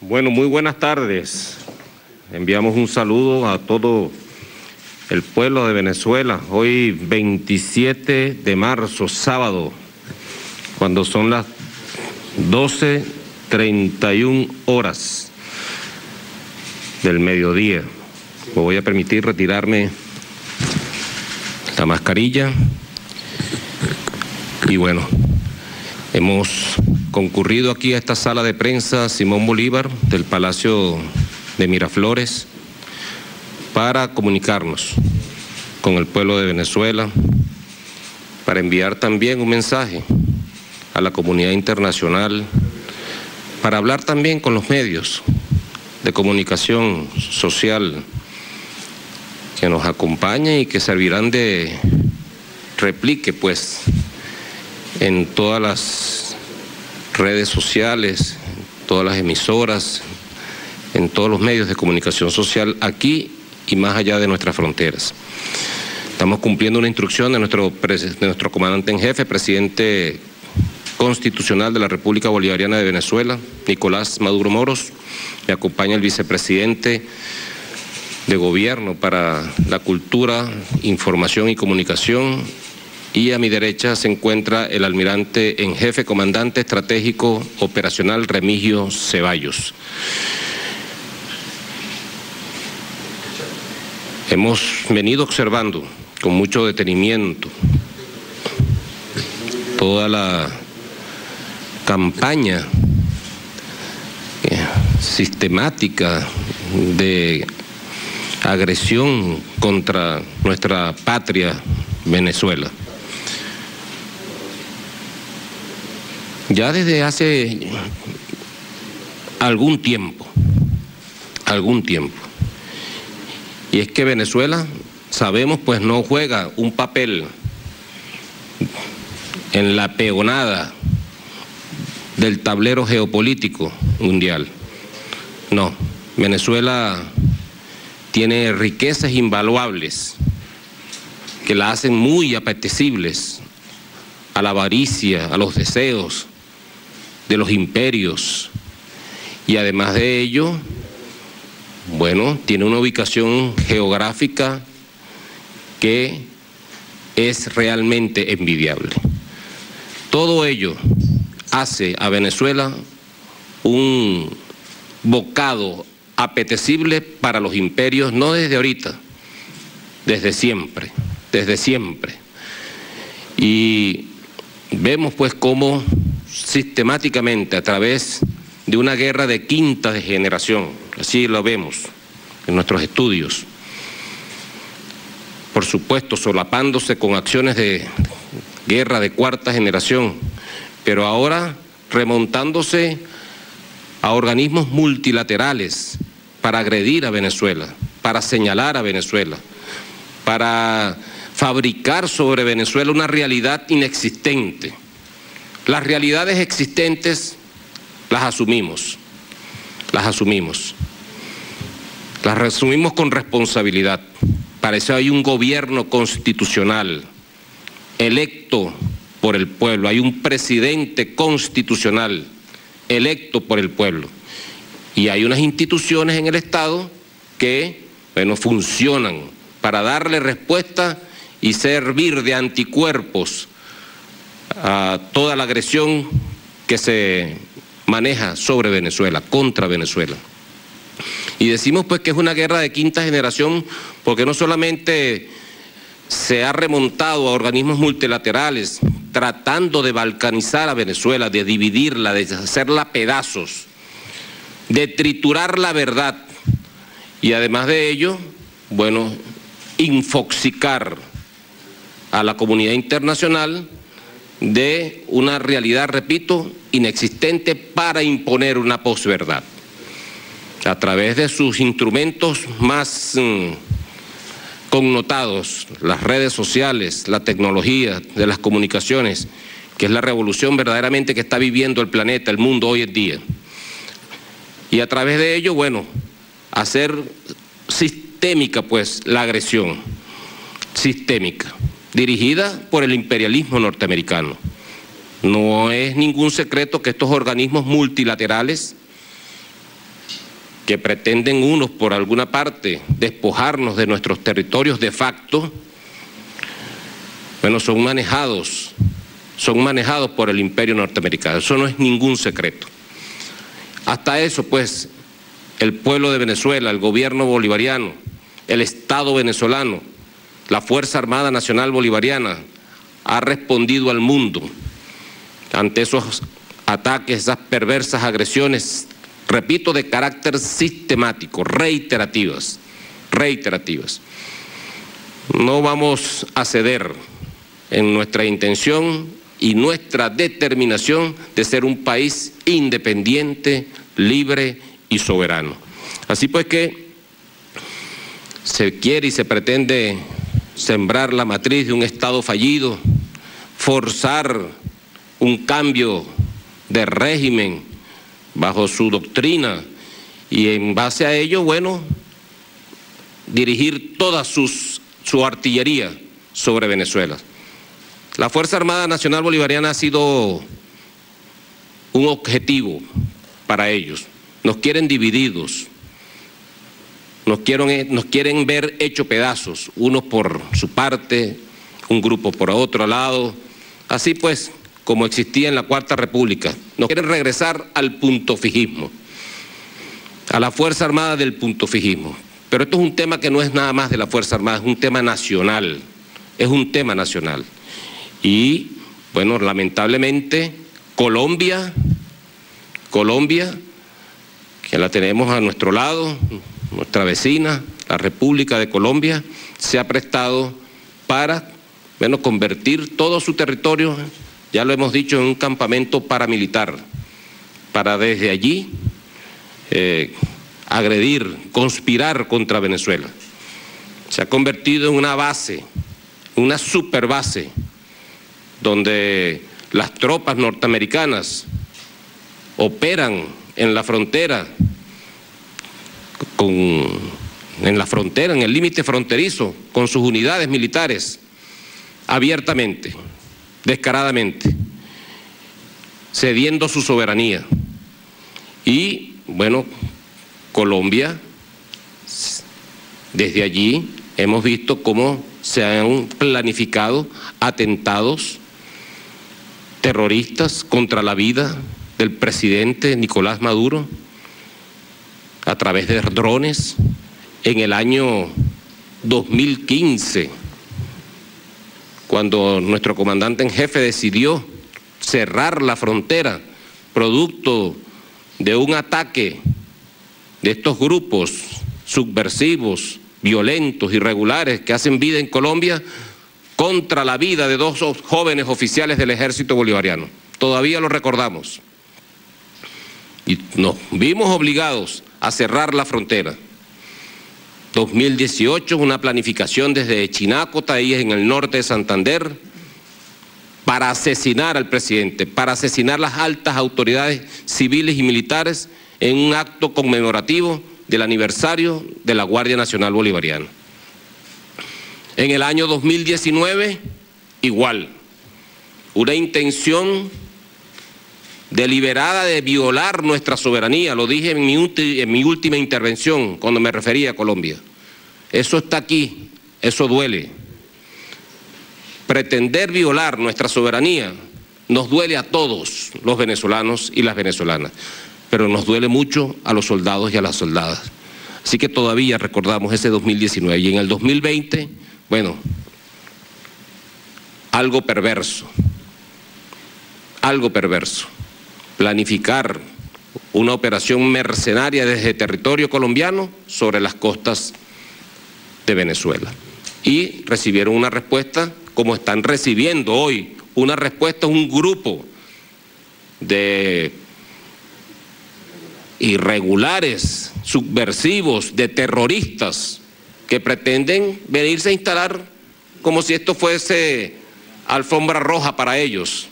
Bueno, muy buenas tardes. Enviamos un saludo a todo el pueblo de Venezuela. Hoy 27 de marzo, sábado, cuando son las 12.31 horas del mediodía. Me voy a permitir retirarme la mascarilla y bueno, hemos concurrido aquí a esta sala de prensa Simón Bolívar del Palacio de Miraflores para comunicarnos con el pueblo de Venezuela, para enviar también un mensaje a la comunidad internacional, para hablar también con los medios de comunicación social que nos acompañan y que servirán de replique pues en todas las redes sociales, todas las emisoras, en todos los medios de comunicación social aquí y más allá de nuestras fronteras. Estamos cumpliendo una instrucción de nuestro, de nuestro comandante en jefe, presidente constitucional de la República Bolivariana de Venezuela, Nicolás Maduro Moros. Me acompaña el vicepresidente de Gobierno para la Cultura, Información y Comunicación, y a mi derecha se encuentra el almirante en jefe, comandante estratégico operacional Remigio Ceballos. Hemos venido observando con mucho detenimiento toda la campaña eh, sistemática de agresión contra nuestra patria Venezuela. Ya desde hace algún tiempo, algún tiempo, y es que Venezuela, sabemos, pues no juega un papel en la peonada del tablero geopolítico mundial. No, Venezuela tiene riquezas invaluables que la hacen muy apetecibles a la avaricia, a los deseos de los imperios. Y además de ello, bueno, tiene una ubicación geográfica que es realmente envidiable. Todo ello hace a Venezuela un bocado apetecible para los imperios, no desde ahorita, desde siempre, desde siempre. Y vemos pues cómo sistemáticamente a través de una guerra de quinta generación, así lo vemos en nuestros estudios, por supuesto solapándose con acciones de guerra de cuarta generación, pero ahora remontándose a organismos multilaterales para agredir a Venezuela, para señalar a Venezuela, para fabricar sobre Venezuela una realidad inexistente. Las realidades existentes las asumimos, las asumimos, las asumimos con responsabilidad. Para eso hay un gobierno constitucional electo por el pueblo, hay un presidente constitucional electo por el pueblo y hay unas instituciones en el Estado que, bueno, funcionan para darle respuesta y servir de anticuerpos a toda la agresión que se maneja sobre Venezuela, contra Venezuela. Y decimos pues que es una guerra de quinta generación porque no solamente se ha remontado a organismos multilaterales tratando de balcanizar a Venezuela, de dividirla, de hacerla pedazos, de triturar la verdad y además de ello, bueno, infoxicar a la comunidad internacional de una realidad, repito, inexistente para imponer una posverdad. A través de sus instrumentos más mm, connotados, las redes sociales, la tecnología de las comunicaciones, que es la revolución verdaderamente que está viviendo el planeta, el mundo hoy en día. Y a través de ello, bueno, hacer sistémica pues la agresión, sistémica dirigida por el imperialismo norteamericano. No es ningún secreto que estos organismos multilaterales que pretenden unos por alguna parte despojarnos de nuestros territorios de facto, bueno, son manejados, son manejados por el imperio norteamericano. Eso no es ningún secreto. Hasta eso, pues, el pueblo de Venezuela, el gobierno bolivariano, el Estado venezolano, la Fuerza Armada Nacional Bolivariana ha respondido al mundo ante esos ataques, esas perversas agresiones, repito, de carácter sistemático, reiterativas, reiterativas. No vamos a ceder en nuestra intención y nuestra determinación de ser un país independiente, libre y soberano. Así pues que se quiere y se pretende sembrar la matriz de un Estado fallido, forzar un cambio de régimen bajo su doctrina y en base a ello, bueno, dirigir toda sus, su artillería sobre Venezuela. La Fuerza Armada Nacional Bolivariana ha sido un objetivo para ellos. Nos quieren divididos, nos quieren, nos quieren ver hecho pedazos, unos por su parte, un grupo por otro lado, así pues como existía en la Cuarta República. Nos quieren regresar al punto fijismo, a la Fuerza Armada del punto fijismo. Pero esto es un tema que no es nada más de la Fuerza Armada, es un tema nacional, es un tema nacional. Y bueno, lamentablemente Colombia, Colombia, que la tenemos a nuestro lado, nuestra vecina, la República de Colombia, se ha prestado para convertir todo su territorio, ya lo hemos dicho, en un campamento paramilitar, para desde allí eh, agredir, conspirar contra Venezuela. Se ha convertido en una base, una superbase donde las tropas norteamericanas operan en la frontera, con, en la frontera, en el límite fronterizo, con sus unidades militares, abiertamente, descaradamente, cediendo su soberanía. Y, bueno, Colombia, desde allí hemos visto cómo se han planificado atentados terroristas contra la vida del presidente Nicolás Maduro a través de drones en el año 2015, cuando nuestro comandante en jefe decidió cerrar la frontera producto de un ataque de estos grupos subversivos, violentos, irregulares que hacen vida en Colombia, contra la vida de dos jóvenes oficiales del ejército bolivariano. Todavía lo recordamos. Y nos vimos obligados a cerrar la frontera. 2018, una planificación desde Chinácota, ahí en el norte de Santander, para asesinar al presidente, para asesinar las altas autoridades civiles y militares en un acto conmemorativo del aniversario de la Guardia Nacional Bolivariana. En el año 2019, igual, una intención deliberada de violar nuestra soberanía, lo dije en mi, última intervención cuando me refería a Colombia. Eso está aquí, eso duele. Pretender violar nuestra soberanía nos duele a todos los venezolanos y las venezolanas, pero nos duele mucho a los soldados y a las soldadas. Así que todavía recordamos ese 2019 y en el 2020 bueno, algo perverso, algo perverso. Planificar una operación mercenaria desde territorio colombiano sobre las costas de Venezuela. Y recibieron una respuesta como están recibiendo hoy, una respuesta un grupo de irregulares, subversivos, de terroristas que pretenden venirse a instalar como si esto fuese alfombra roja para ellos.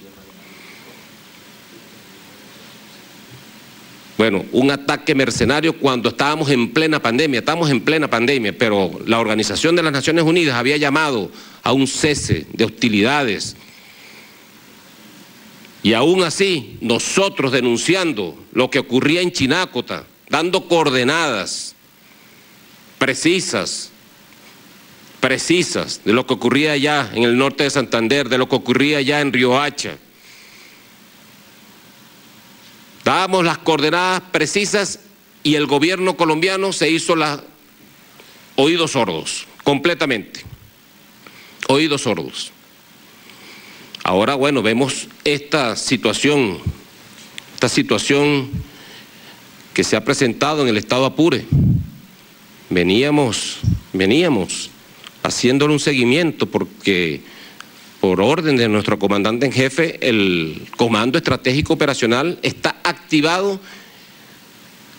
Bueno, un ataque mercenario cuando estábamos en plena pandemia, estamos en plena pandemia, pero la Organización de las Naciones Unidas había llamado a un cese de hostilidades. Y aún así, nosotros denunciando lo que ocurría en Chinácota, dando coordenadas precisas, precisas de lo que ocurría allá en el norte de Santander, de lo que ocurría allá en Riohacha. Dábamos las coordenadas precisas y el gobierno colombiano se hizo oídos sordos, completamente. Oídos sordos. Ahora, bueno, vemos esta situación, esta situación que se ha presentado en el estado Apure. Veníamos, veníamos haciéndole un seguimiento porque por orden de nuestro comandante en jefe, el Comando Estratégico Operacional está activado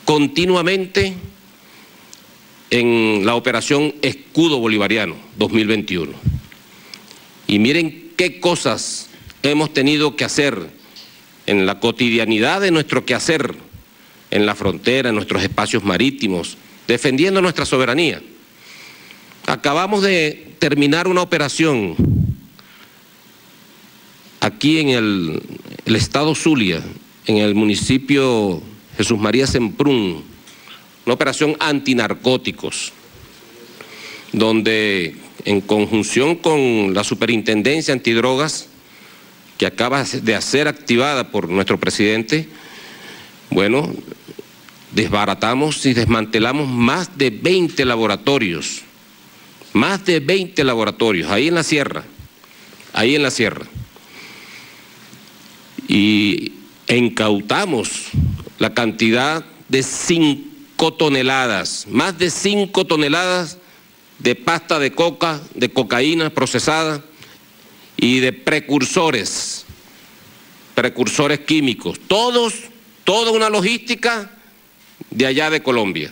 continuamente en la operación Escudo Bolivariano 2021. Y miren qué cosas hemos tenido que hacer en la cotidianidad de nuestro quehacer en la frontera, en nuestros espacios marítimos, defendiendo nuestra soberanía. Acabamos de terminar una operación aquí en el, estado Zulia, en el municipio Jesús María Semprún, una operación antinarcóticos, donde en conjunción con la Superintendencia Antidrogas, que acaba de ser activada por nuestro presidente, bueno, desbaratamos y desmantelamos más de 20 laboratorios, más de 20 laboratorios, ahí en la sierra, ahí en la sierra. Y incautamos la cantidad de 5 toneladas, más de 5 toneladas de pasta de coca, de cocaína procesada y de precursores, precursores químicos, todos, toda una logística de allá de Colombia.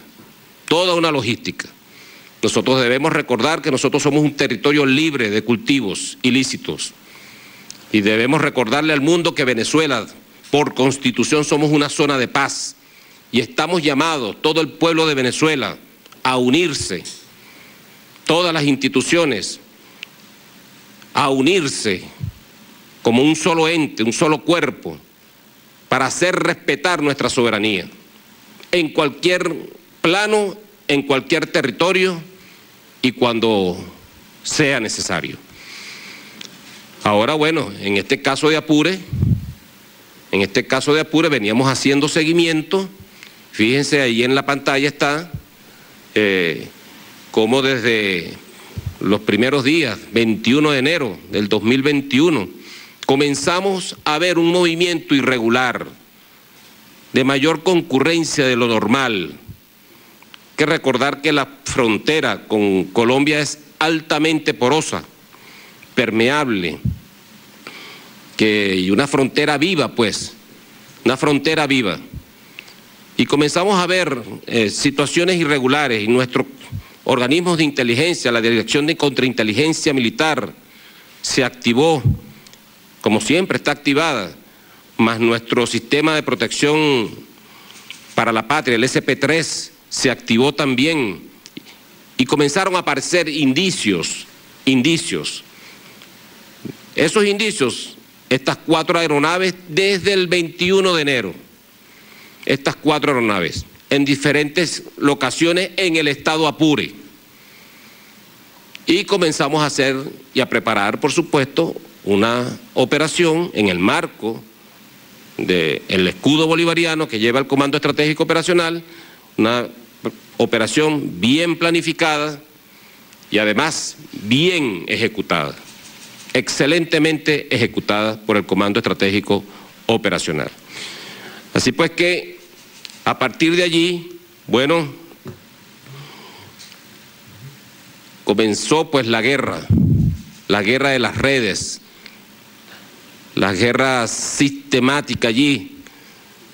Toda una logística. Nosotros debemos recordar que nosotros somos un territorio libre de cultivos ilícitos. Y debemos recordarle al mundo que Venezuela, por constitución, somos una zona de paz. Y estamos llamados, todo el pueblo de Venezuela, a unirse. Todas las instituciones, a unirse como un solo ente, un solo cuerpo, para hacer respetar nuestra soberanía en cualquier plano, en cualquier territorio y cuando sea necesario. Ahora, bueno, en este caso de Apure, en este caso de Apure veníamos haciendo seguimiento, fíjense ahí en la pantalla está, eh, como desde los primeros días, 21 de enero del 2021, comenzamos a ver un movimiento irregular, de mayor concurrencia de lo normal. Hay que recordar que la frontera con Colombia es altamente porosa, permeable, que, y una frontera viva, pues, una frontera viva. Y comenzamos a ver eh, situaciones irregulares y nuestros organismos de inteligencia, la Dirección de Contrainteligencia Militar, se activó, como siempre está activada, más nuestro sistema de protección para la patria, el SP3, se activó también y comenzaron a aparecer indicios, indicios. Esos indicios, estas cuatro aeronaves desde el 21 de enero, estas cuatro aeronaves, en diferentes locaciones en el estado Apure. Y comenzamos a hacer y a preparar, por supuesto, una operación en el marco del escudo bolivariano que lleva el Comando Estratégico Operacional, una operación bien planificada y además bien ejecutada, excelentemente ejecutada por el Comando Estratégico Operacional. Así pues que a partir de allí, bueno, comenzó pues la guerra, la guerra de las redes, la guerra sistemática allí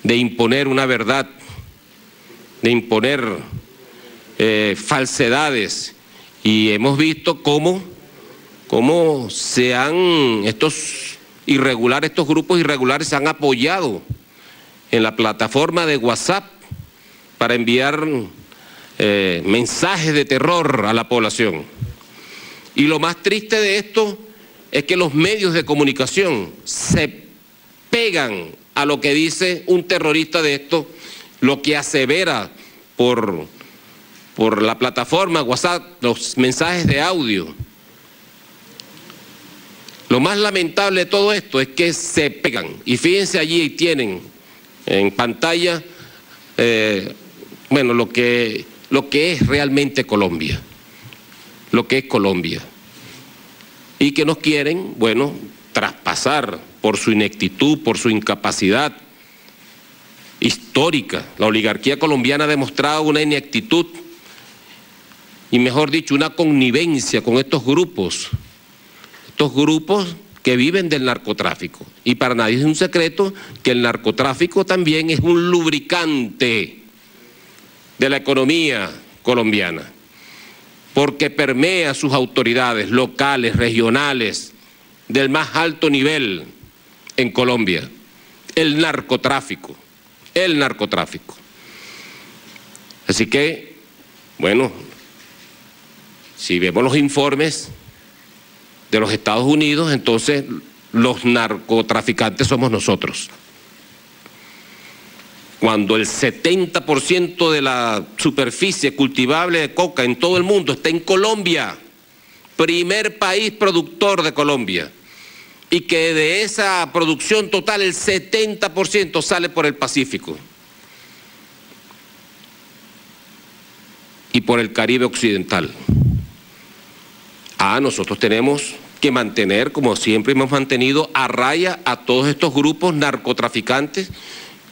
de imponer una verdad, de imponer eh, falsedades. Y hemos visto cómo, cómo se han, estos irregulares, estos grupos irregulares se han apoyado en la plataforma de WhatsApp para enviar eh, mensajes de terror a la población. Y lo más triste de esto es que los medios de comunicación se pegan a lo que dice un terrorista de esto lo que asevera por, por la plataforma WhatsApp los mensajes de audio. Lo más lamentable de todo esto es que se pegan. Y fíjense allí tienen en pantalla, eh, bueno, lo que, lo que es realmente Colombia. Lo que es Colombia. Y que nos quieren, bueno, traspasar por su ineptitud, por su incapacidad histórica. La oligarquía colombiana ha demostrado una ineptitud y, mejor dicho, una connivencia con estos grupos, estos grupos que viven del narcotráfico. Y para nadie es un secreto que el narcotráfico también es un lubricante de la economía colombiana, porque permea sus autoridades locales, regionales, del más alto nivel en Colombia, el narcotráfico, el narcotráfico. Así que, bueno, si vemos los informes de los Estados Unidos, entonces los narcotraficantes somos nosotros. Cuando el 70% de la superficie cultivable de coca en todo el mundo está en Colombia, primer país productor de Colombia y que de esa producción total el 70% sale por el Pacífico y por el Caribe Occidental. Ah, nosotros tenemos que mantener, como siempre hemos mantenido, a raya a todos estos grupos narcotraficantes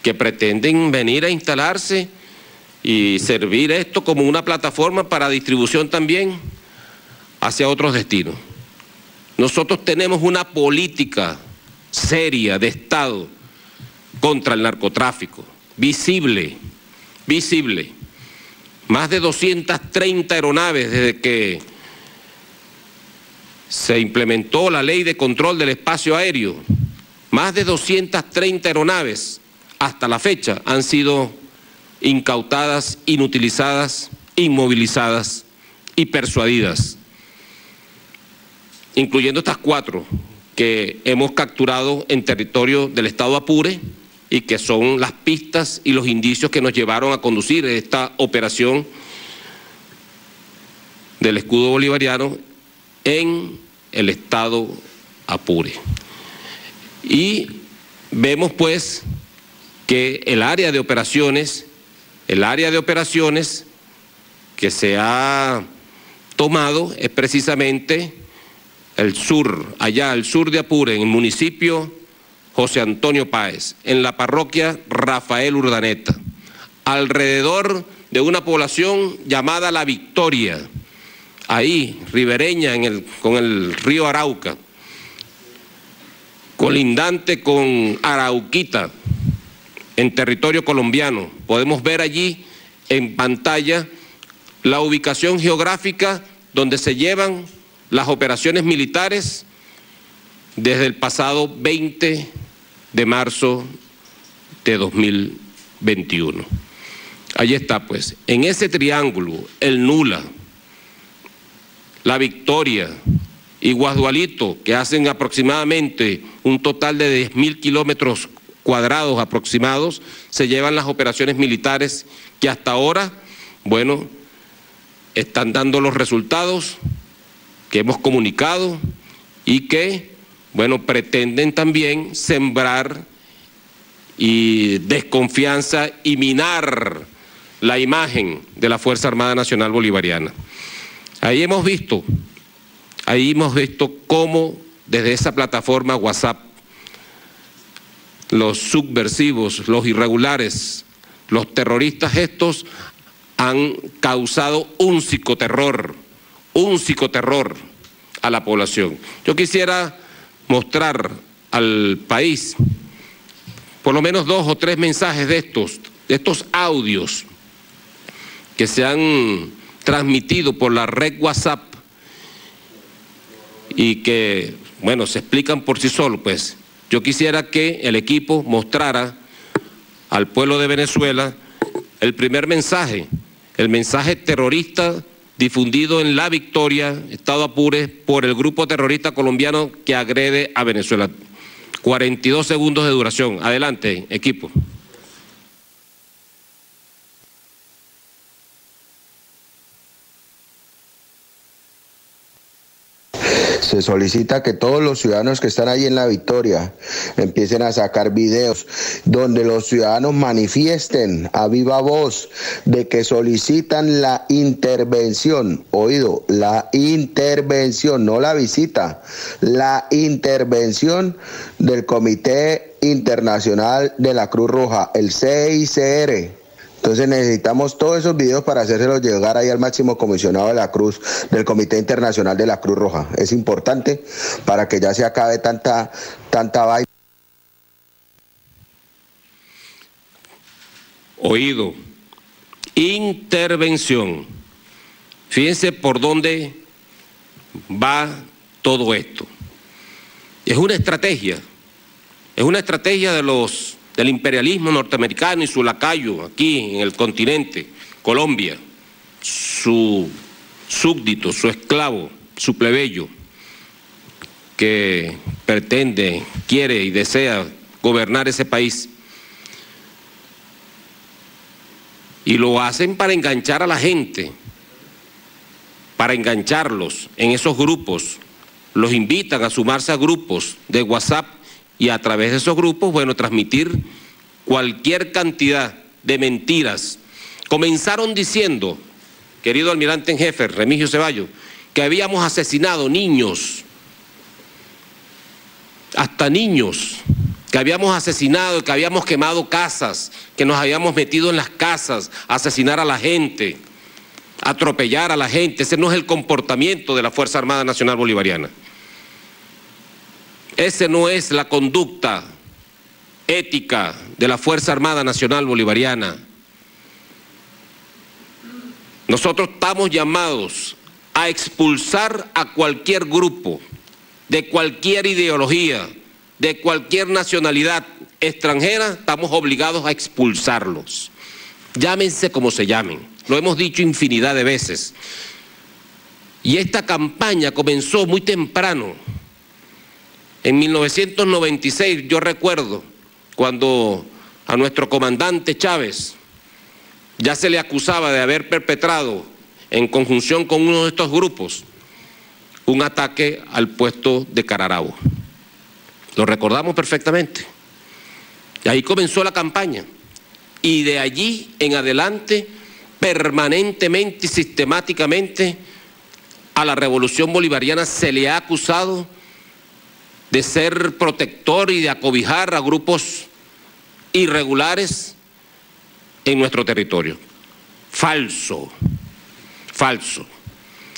que pretenden venir a instalarse y servir esto como una plataforma para distribución también hacia otros destinos. Nosotros tenemos una política seria de Estado contra el narcotráfico, visible, visible. Más de 230 aeronaves desde que se implementó la ley de control del espacio aéreo. Más de 230 aeronaves hasta la fecha han sido incautadas, inutilizadas, inmovilizadas y persuadidas incluyendo estas cuatro que hemos capturado en territorio del Estado Apure y que son las pistas y los indicios que nos llevaron a conducir esta operación del escudo bolivariano en el Estado Apure. Y vemos pues que el área de operaciones, el área de operaciones que se ha tomado es precisamente el sur, allá al sur de Apure, en el municipio José Antonio Páez, en la parroquia Rafael Urdaneta, alrededor de una población llamada La Victoria, ahí, ribereña con el río Arauca, colindante con Arauquita, en territorio colombiano. Podemos ver allí en pantalla la ubicación geográfica donde se llevan las operaciones militares desde el pasado 20 de marzo de 2021. Ahí está, pues, en ese triángulo, el Nula, la Victoria y Guadualito, que hacen aproximadamente un total de 10.000 kilómetros cuadrados aproximados, se llevan las operaciones militares que hasta ahora, bueno, están dando los resultados que hemos comunicado y que, bueno, pretenden también sembrar y desconfianza y minar la imagen de la Fuerza Armada Nacional Bolivariana. Ahí hemos visto, ahí hemos visto cómo desde esa plataforma WhatsApp los subversivos, los irregulares, los terroristas estos han causado un psicoterror un psicoterror a la población. Yo quisiera mostrar al país por lo menos dos o tres mensajes de estos, de estos audios que se han transmitido por la red WhatsApp y que, bueno, se explican por sí solos, pues. Yo quisiera que el equipo mostrara al pueblo de Venezuela el primer mensaje, el mensaje terrorista difundido en La Victoria, Estado Apure, por el grupo terrorista colombiano que agrede a Venezuela. 42 segundos de duración. Adelante, equipo. Se solicita que todos los ciudadanos que están ahí en la victoria empiecen a sacar videos donde los ciudadanos manifiesten a viva voz de que solicitan la intervención, oído, la intervención, no la visita, la intervención del Comité Internacional de la Cruz Roja, el CICR entonces necesitamos todos esos videos para hacérselos llegar ahí al máximo comisionado de la Cruz, del Comité Internacional de la Cruz Roja. Es importante para que ya se acabe tanta, tanta vaina. Oído, intervención. Fíjense por dónde va todo esto. Es una estrategia, es una estrategia de los del imperialismo norteamericano y su lacayo aquí en el continente, Colombia, su súbdito, su esclavo, su plebeyo, que pretende, quiere y desea gobernar ese país. Y lo hacen para enganchar a la gente, para engancharlos en esos grupos. Los invitan a sumarse a grupos de WhatsApp y a través de esos grupos, bueno, transmitir cualquier cantidad de mentiras. Comenzaron diciendo, querido almirante en jefe, Remigio Ceballos, que habíamos asesinado niños, hasta niños, que habíamos asesinado, que habíamos quemado casas, que nos habíamos metido en las casas a asesinar a la gente, atropellar a la gente. Ese no es el comportamiento de la Fuerza Armada Nacional Bolivariana. Esa no es la conducta ética de la Fuerza Armada Nacional Bolivariana. Nosotros estamos llamados a expulsar a cualquier grupo, de cualquier ideología, de cualquier nacionalidad extranjera, estamos obligados a expulsarlos. Llámense como se llamen, lo hemos dicho infinidad de veces. Y esta campaña comenzó muy temprano, en 1996 yo recuerdo cuando a nuestro comandante Chávez ya se le acusaba de haber perpetrado en conjunción con uno de estos grupos un ataque al puesto de Cararabo. Lo recordamos perfectamente. Y ahí comenzó la campaña. Y de allí en adelante, permanentemente y sistemáticamente, a la revolución bolivariana se le ha acusado de ser protector y de acobijar a grupos irregulares en nuestro territorio. Falso, falso.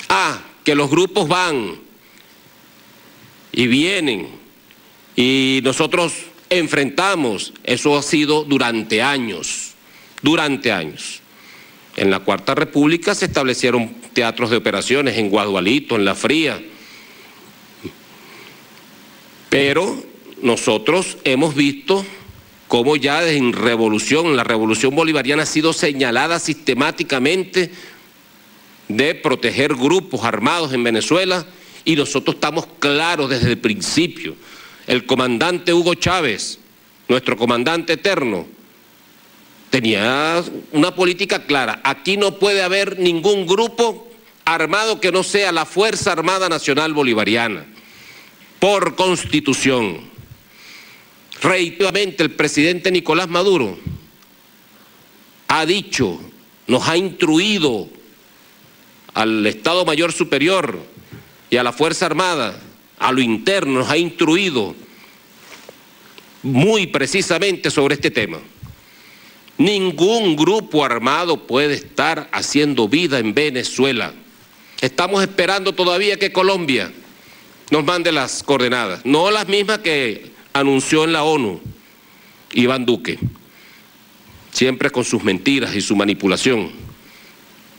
Ah, que los grupos van y vienen y nosotros enfrentamos, eso ha sido durante años, durante años. En la Cuarta República se establecieron teatros de operaciones en Guadualito, en La Fría, pero nosotros hemos visto cómo ya en revolución, la revolución bolivariana ha sido señalada sistemáticamente de proteger grupos armados en Venezuela y nosotros estamos claros desde el principio. El comandante Hugo Chávez, nuestro comandante eterno, tenía una política clara. Aquí no puede haber ningún grupo armado que no sea la Fuerza Armada Nacional Bolivariana por constitución. Reiterativamente el presidente Nicolás Maduro ha dicho, nos ha instruido al Estado Mayor Superior y a la Fuerza Armada, a lo interno, nos ha instruido muy precisamente sobre este tema. Ningún grupo armado puede estar haciendo vida en Venezuela. Estamos esperando todavía que Colombia nos mande las coordenadas, no las mismas que anunció en la ONU Iván Duque, siempre con sus mentiras y su manipulación,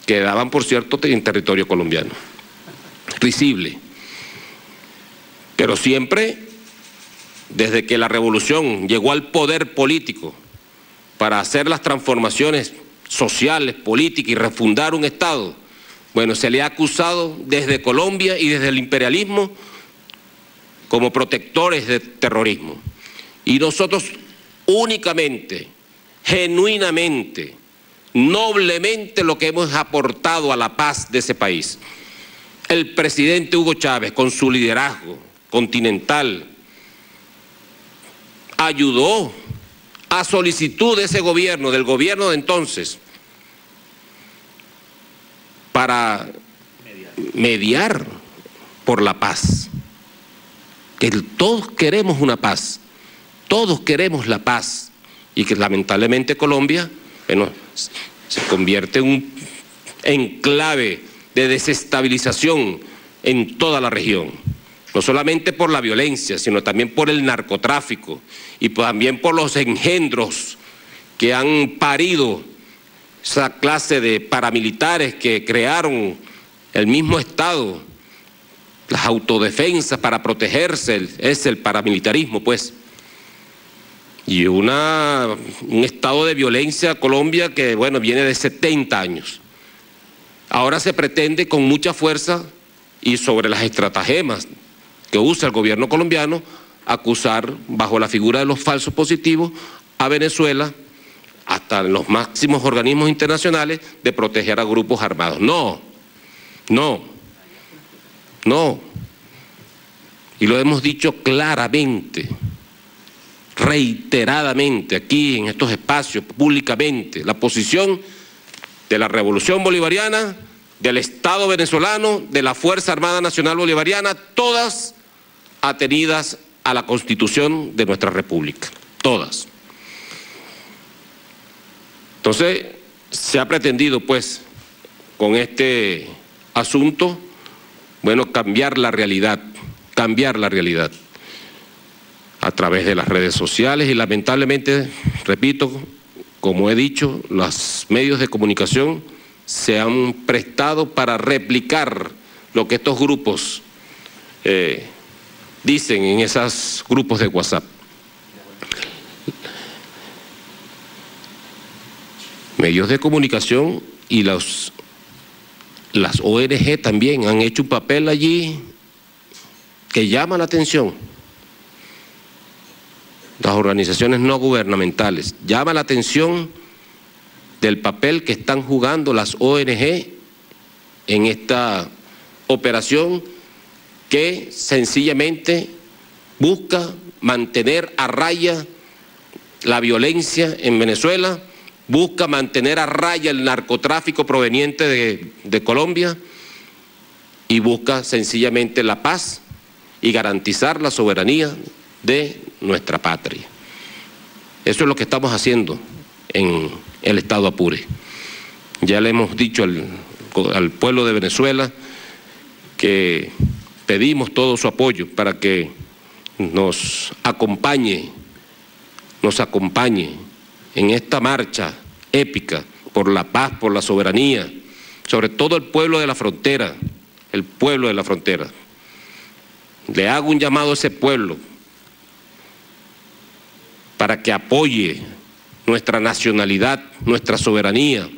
que daban, por cierto, en territorio colombiano. Risible. Pero siempre, desde que la revolución llegó al poder político para hacer las transformaciones sociales, políticas y refundar un Estado, bueno, se le ha acusado desde Colombia y desde el imperialismo como protectores de terrorismo. Y nosotros únicamente, genuinamente, noblemente lo que hemos aportado a la paz de ese país. el presidente Hugo Chávez, con su liderazgo continental, ayudó a solicitud de ese gobierno, del gobierno de entonces, para mediar por la paz. Que todos queremos una paz, todos queremos la paz y que lamentablemente Colombia bueno, se convierte en un enclave de desestabilización en toda la región, no solamente por la violencia, sino también por el narcotráfico y también por los engendros que han parido esa clase de paramilitares que crearon el mismo Estado, las autodefensas para protegerse, es el paramilitarismo, pues. Y una, un estado de violencia Colombia que, bueno, viene de 70 años. Ahora se pretende con mucha fuerza y sobre las estratagemas que usa el gobierno colombiano acusar bajo la figura de los falsos positivos a Venezuela hasta los máximos organismos internacionales de proteger a grupos armados. No, no, no. Y lo hemos dicho claramente, reiteradamente aquí en estos espacios, públicamente, la posición de la Revolución Bolivariana, del Estado venezolano, de la Fuerza Armada Nacional Bolivariana, todas atenidas a la Constitución de nuestra República, todas. Entonces, se ha pretendido, pues, con este asunto, bueno, cambiar la realidad, cambiar la realidad a través de las redes sociales y lamentablemente, repito, como he dicho, los medios de comunicación se han prestado para replicar lo que estos grupos eh, dicen en esos grupos de WhatsApp. Medios de comunicación y los, las ONG también han hecho un papel allí que llama la atención. Las organizaciones no gubernamentales. Llama la atención del papel que están jugando las ONG en esta operación que sencillamente busca mantener a raya la violencia en Venezuela, busca mantener a raya el narcotráfico proveniente de, Colombia y busca sencillamente la paz y garantizar la soberanía de nuestra patria. Eso es lo que estamos haciendo en el Estado Apure. Ya le hemos dicho al, al pueblo de Venezuela que pedimos todo su apoyo para que nos acompañe, nos acompañe en esta marcha épica por la paz, por la soberanía, sobre todo el pueblo de la frontera, el pueblo de la frontera. Le hago un llamado a ese pueblo para que apoye nuestra nacionalidad, nuestra soberanía,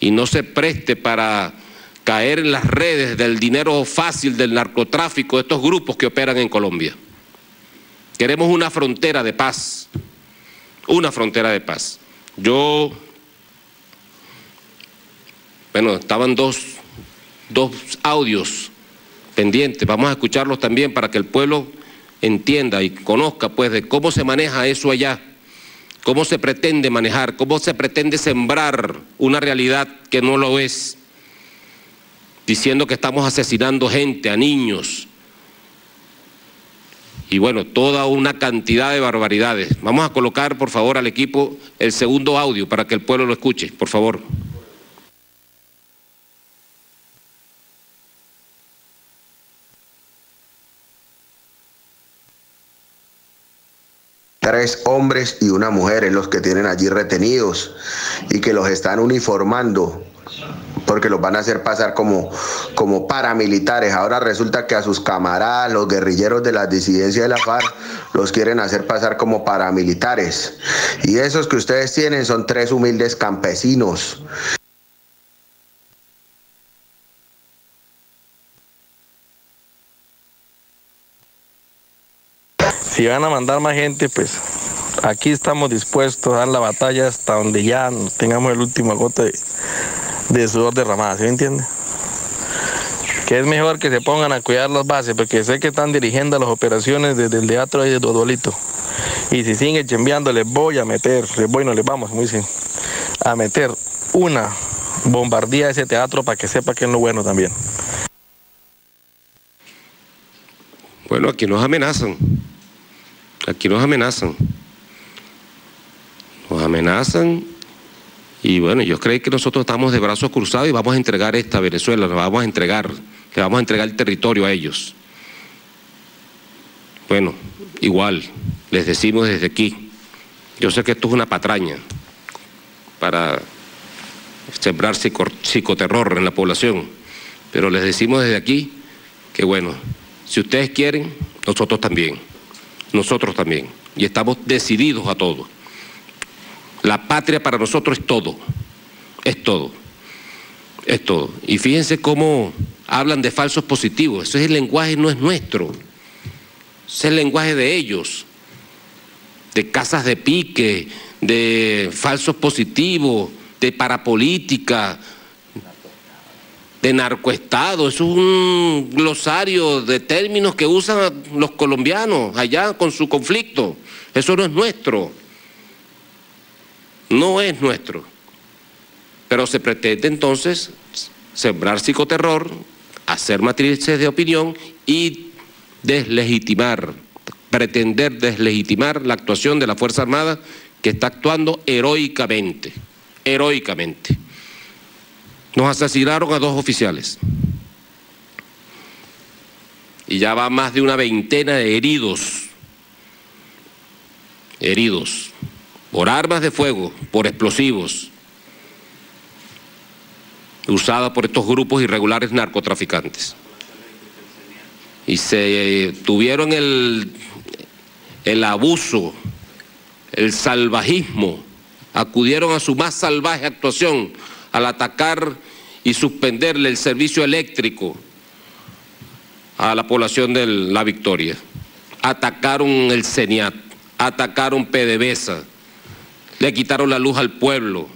y no se preste para caer en las redes del dinero fácil del narcotráfico de estos grupos que operan en Colombia. Queremos una frontera de paz, una frontera de paz. Yo, bueno, estaban dos, dos audios pendientes, vamos a escucharlos también para que el pueblo entienda y conozca pues de cómo se maneja eso allá, cómo se pretende manejar, cómo se pretende sembrar una realidad que no lo es diciendo que estamos asesinando gente, a niños. Y bueno, toda una cantidad de barbaridades. Vamos a colocar, por favor, al equipo el segundo audio para que el pueblo lo escuche, por favor. tres hombres y una mujer los que tienen allí retenidos y que los están uniformando porque los van a hacer pasar como, como paramilitares. Ahora resulta que a sus camaradas, los guerrilleros de la disidencia de la FARC, los quieren hacer pasar como paramilitares. Y esos que ustedes tienen son tres humildes campesinos. Si van a mandar más gente, pues aquí estamos dispuestos a dar la batalla hasta donde ya tengamos el último agote de sudor derramada, ¿sí me entiende? que es mejor que se pongan a cuidar las bases, porque sé que están dirigiendo las operaciones desde el teatro y de Dodolito. Y si siguen chambeando, les voy a meter, les voy, no les vamos, muy bien, a meter una bombardía a ese teatro para que sepa que es lo bueno también. Bueno, aquí nos amenazan. Aquí nos amenazan. Nos amenazan y bueno, yo creo que nosotros estamos de brazos cruzados y vamos a entregar esta Venezuela, nos vamos a entregar, le vamos a entregar el territorio a ellos. Bueno, igual, les decimos desde aquí, yo sé que esto es una patraña para sembrar psicoterror en la población, pero les decimos desde aquí que bueno, si ustedes quieren, nosotros también, nosotros también, y estamos decididos a todo. La patria para nosotros es todo, es todo, es todo. Y fíjense cómo hablan de falsos positivos, ese es el lenguaje, no es nuestro, es el lenguaje de ellos, de casas de pique, de falsos positivos, de parapolítica, de narcoestado. Eso es un glosario de términos que usan los colombianos allá con su conflicto. Eso no es nuestro. No es nuestro. Pero se pretende entonces sembrar psicoterror, hacer matrices de opinión y deslegitimar, pretender deslegitimar la actuación de la Fuerza Armada que está actuando heroicamente, heroicamente. Nos asesinaron a dos oficiales. Y ya va más de una veintena de heridos. Heridos. Por armas de fuego, por explosivos. Usadas por estos grupos irregulares narcotraficantes. Y se tuvieron el, el abuso, el salvajismo. Acudieron a su más salvaje actuación al atacar y suspenderle el servicio eléctrico a la población de La Victoria. Atacaron el CENIAT, atacaron PDVSA, le quitaron la luz al pueblo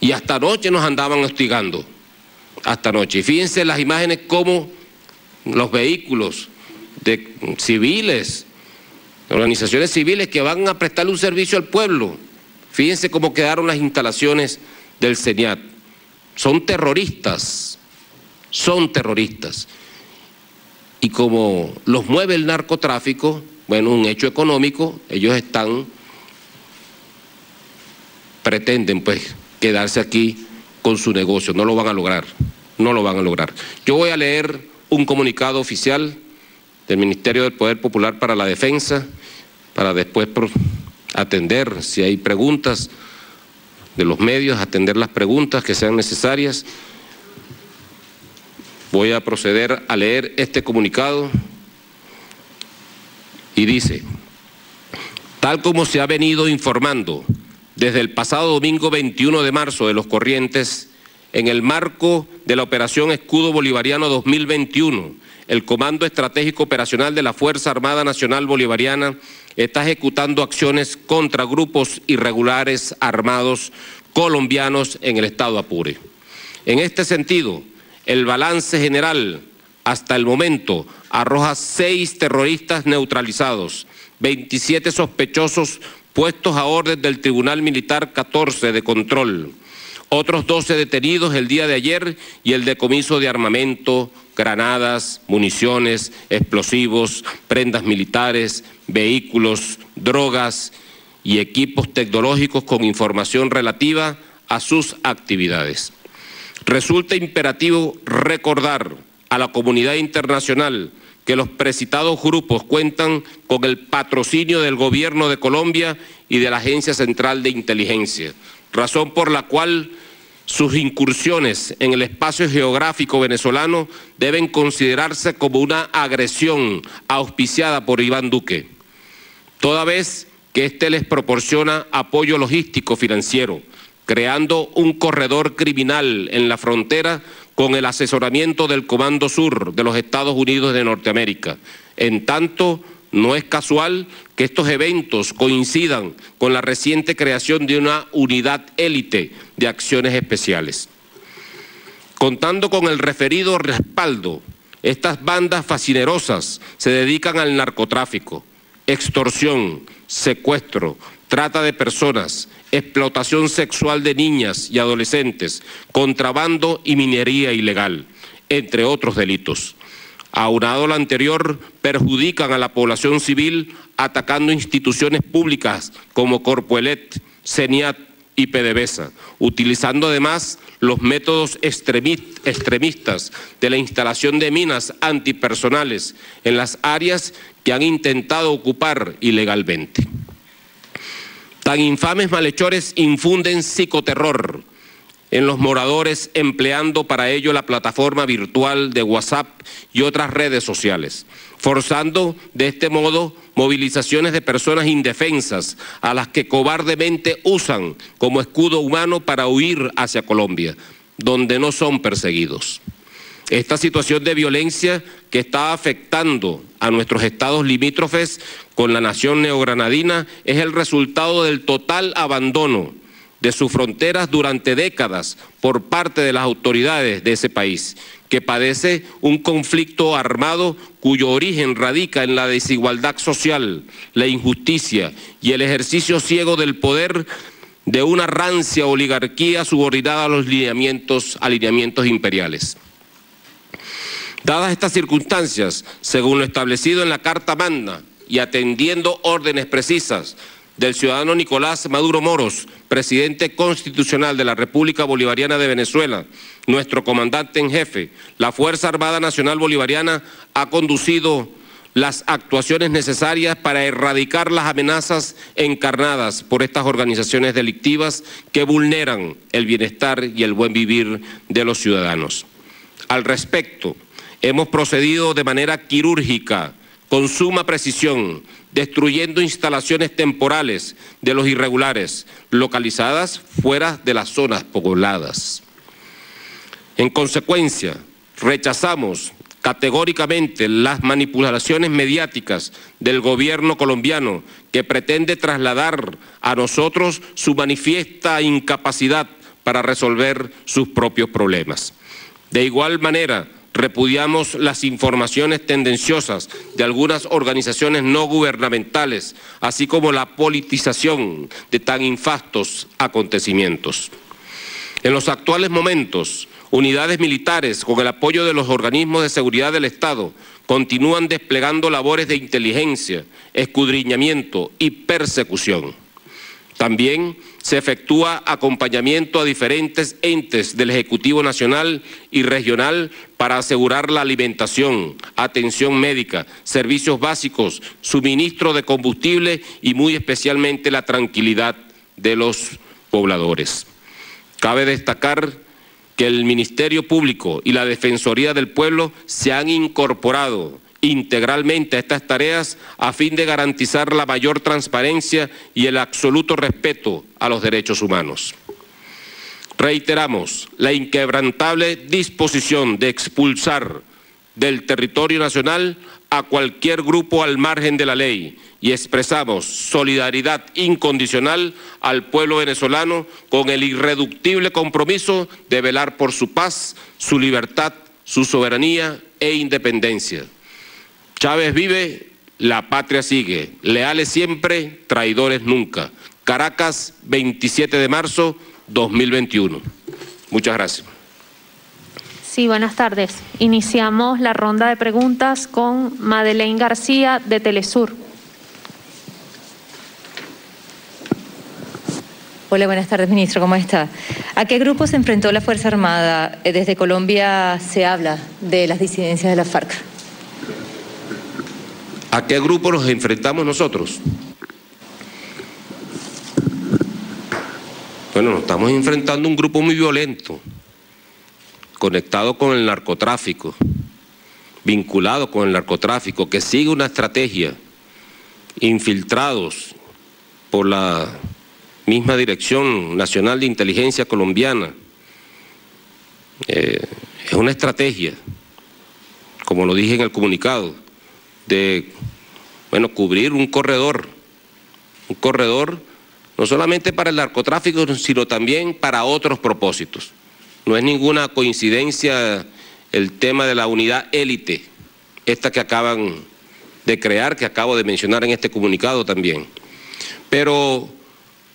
y hasta anoche nos andaban hostigando, hasta anoche. Y fíjense las imágenes como los vehículos de civiles, organizaciones civiles que van a prestarle un servicio al pueblo. Fíjense cómo quedaron las instalaciones del CENIAT. Son terroristas, son terroristas. Y como los mueve el narcotráfico, bueno, un hecho económico, ellos están, pretenden pues quedarse aquí con su negocio, no lo van a lograr, no lo van a lograr. Yo voy a leer un comunicado oficial del Ministerio del Poder Popular para la Defensa, para después atender si hay preguntas de los medios, atender las preguntas que sean necesarias. Voy a proceder a leer este comunicado y dice, tal como se ha venido informando desde el pasado domingo 21 de marzo de los corrientes, en el marco de la Operación Escudo Bolivariano 2021, el Comando Estratégico Operacional de la Fuerza Armada Nacional Bolivariana está ejecutando acciones contra grupos irregulares armados colombianos en el estado Apure. En este sentido, el balance general hasta el momento arroja seis terroristas neutralizados, 27 sospechosos puestos a orden del Tribunal Militar 14 de control, otros 12 detenidos el día de ayer y el decomiso de armamento, granadas, municiones, explosivos, prendas militares, vehículos, drogas y equipos tecnológicos con información relativa a sus actividades. Resulta imperativo recordar a la comunidad internacional que los precitados grupos cuentan con el patrocinio del Gobierno de Colombia y de la Agencia Central de Inteligencia, razón por la cual sus incursiones en el espacio geográfico venezolano deben considerarse como una agresión auspiciada por Iván Duque, toda vez que éste les proporciona apoyo logístico financiero, creando un corredor criminal en la frontera con el asesoramiento del Comando Sur de los Estados Unidos de Norteamérica. En tanto, no es casual que estos eventos coincidan con la reciente creación de una unidad élite de acciones especiales. Contando con el referido respaldo, estas bandas fascinerosas se dedican al narcotráfico, extorsión, secuestro, trata de personas, explotación sexual de niñas y adolescentes, contrabando y minería ilegal, entre otros delitos. Aunado a lo anterior, perjudican a la población civil atacando instituciones públicas como Corpoelet, CENIAT y PDVSA, utilizando además los métodos extremistas de la instalación de minas antipersonales en las áreas que han intentado ocupar ilegalmente. Tan infames malhechores infunden psicoterror en los moradores empleando para ello la plataforma virtual de WhatsApp y otras redes sociales, forzando de este modo movilizaciones de personas indefensas a las que cobardemente usan como escudo humano para huir hacia Colombia, donde no son perseguidos. Esta situación de violencia que está afectando a nuestros estados limítrofes con la nación neogranadina es el resultado del total abandono de sus fronteras durante décadas por parte de las autoridades de ese país, que padece un conflicto armado cuyo origen radica en la desigualdad social, la injusticia y el ejercicio ciego del poder de una rancia oligarquía subordinada a los lineamientos, alineamientos imperiales. Dadas estas circunstancias, según lo establecido en la Carta Magna y atendiendo órdenes precisas del ciudadano Nicolás Maduro Moros, presidente constitucional de la República Bolivariana de Venezuela, nuestro comandante en jefe, la Fuerza Armada Nacional Bolivariana ha conducido las actuaciones necesarias para erradicar las amenazas encarnadas por estas organizaciones delictivas que vulneran el bienestar y el buen vivir de los ciudadanos. Al respecto, Hemos procedido de manera quirúrgica, con suma precisión, destruyendo instalaciones temporales de los irregulares, localizadas fuera de las zonas pobladas. En consecuencia, rechazamos categóricamente las manipulaciones mediáticas del gobierno colombiano que pretende trasladar a nosotros su manifiesta incapacidad para resolver sus propios problemas. De igual manera, Repudiamos las informaciones tendenciosas de algunas organizaciones no gubernamentales, así como la politización de tan infastos acontecimientos. En los actuales momentos, unidades militares, con el apoyo de los organismos de seguridad del Estado, continúan desplegando labores de inteligencia, escudriñamiento y persecución. También se efectúa acompañamiento a diferentes entes del Ejecutivo Nacional y Regional para asegurar la alimentación, atención médica, servicios básicos, suministro de combustible y muy especialmente la tranquilidad de los pobladores. Cabe destacar que el Ministerio Público y la Defensoría del Pueblo se han incorporado integralmente a estas tareas a fin de garantizar la mayor transparencia y el absoluto respeto a los derechos humanos. Reiteramos la inquebrantable disposición de expulsar del territorio nacional a cualquier grupo al margen de la ley y expresamos solidaridad incondicional al pueblo venezolano con el irreductible compromiso de velar por su paz, su libertad, su soberanía e independencia. Chávez vive, la patria sigue. Leales siempre, traidores nunca. Caracas, 27 de marzo 2021. Muchas gracias. Sí, buenas tardes. Iniciamos la ronda de preguntas con Madeleine García de Telesur. Hola, buenas tardes, ministro. ¿Cómo está? ¿A qué grupo se enfrentó la Fuerza Armada? Eh, desde Colombia se habla de las disidencias de la FARC. ¿A qué grupo nos enfrentamos nosotros? Bueno, nos estamos enfrentando a un grupo muy violento, conectado con el narcotráfico, vinculado con el narcotráfico, que sigue una estrategia, infiltrados por la misma Dirección Nacional de Inteligencia Colombiana. Eh, es una estrategia, como lo dije en el comunicado, de bueno, cubrir un corredor, un corredor no solamente para el narcotráfico, sino también para otros propósitos. No es ninguna coincidencia el tema de la unidad élite, esta que acaban de crear, que acabo de mencionar en este comunicado también. Pero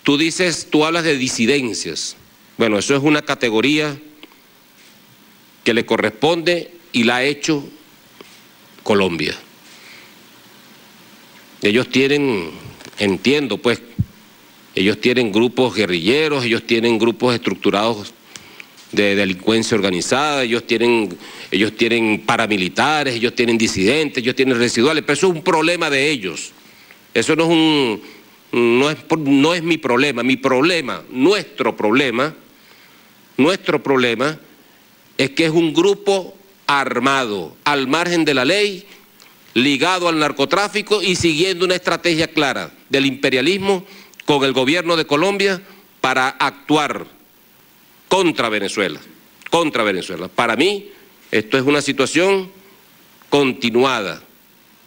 tú dices, tú hablas de disidencias. Bueno, eso es una categoría que le corresponde y la ha hecho Colombia. Ellos tienen, entiendo pues, ellos tienen grupos guerrilleros, ellos tienen grupos estructurados de delincuencia organizada, ellos tienen, ellos tienen paramilitares, ellos tienen disidentes, ellos tienen residuales, pero eso es un problema de ellos. Eso no es un no es, no es mi problema, mi problema, nuestro problema, nuestro problema es que es un grupo armado, al margen de la ley, ligado al narcotráfico y siguiendo una estrategia clara del imperialismo con el gobierno de Colombia para actuar contra Venezuela, contra Venezuela. Para mí, esto es una situación continuada,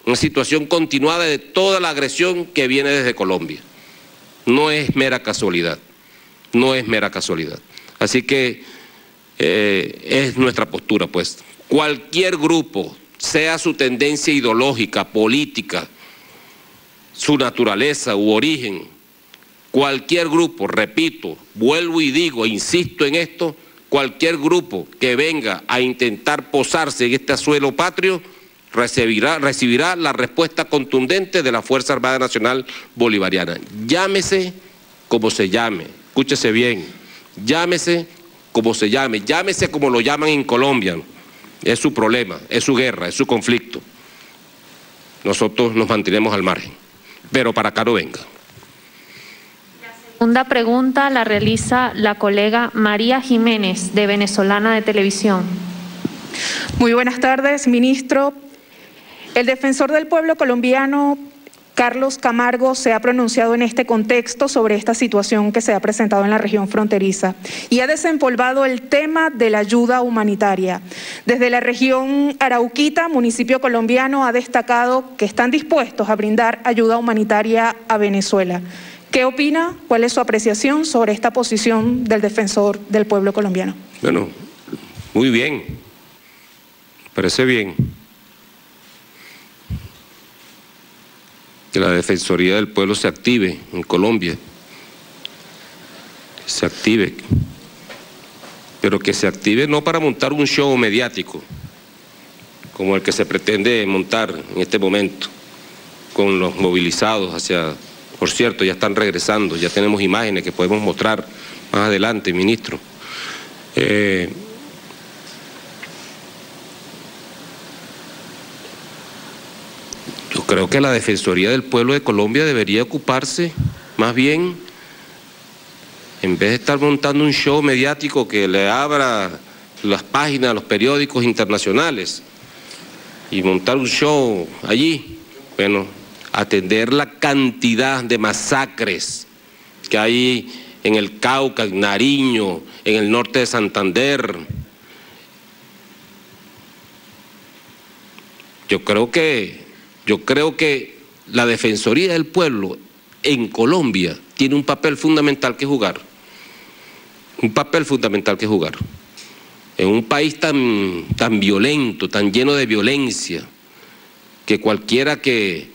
una situación continuada de toda la agresión que viene desde Colombia. No es mera casualidad, no es mera casualidad. Así que eh, es nuestra postura, pues. Cualquier grupo, sea su tendencia ideológica, política, su naturaleza u origen, cualquier grupo, repito, vuelvo y digo, insisto en esto, cualquier grupo que venga a intentar posarse en este suelo patrio, recibirá, recibirá la respuesta contundente de la Fuerza Armada Nacional Bolivariana. Llámese como se llame, escúchese bien, llámese como se llame, llámese como lo llaman en Colombia. Es su problema, es su guerra, es su conflicto. Nosotros nos mantenemos al margen, pero para acá no venga. La segunda pregunta la realiza la colega María Jiménez, de Venezolana de Televisión. Muy buenas tardes, ministro. El defensor del pueblo colombiano Carlos Camargo se ha pronunciado en este contexto sobre esta situación que se ha presentado en la región fronteriza y ha desempolvado el tema de la ayuda humanitaria. Desde la región Arauquita, municipio colombiano, ha destacado que están dispuestos a brindar ayuda humanitaria a Venezuela. ¿Qué opina? ¿Cuál es su apreciación sobre esta posición del defensor del pueblo colombiano? Bueno, muy bien, parece bien. Que la Defensoría del Pueblo se active en Colombia, se active, pero que se active no para montar un show mediático, como el que se pretende montar en este momento, con los movilizados hacia, por cierto, ya están regresando, ya tenemos imágenes que podemos mostrar más adelante, ministro. Eh, creo que la Defensoría del Pueblo de Colombia debería ocuparse más bien, en vez de estar montando un show mediático que le abra las páginas a los periódicos internacionales y montar un show allí, bueno, atender la cantidad de masacres que hay en el Cauca, en Nariño, en el norte de Santander. Yo creo que yo creo que la Defensoría del Pueblo en Colombia tiene un papel fundamental que jugar. Un papel fundamental que jugar. En un país tan, tan violento, tan lleno de violencia, que cualquiera que,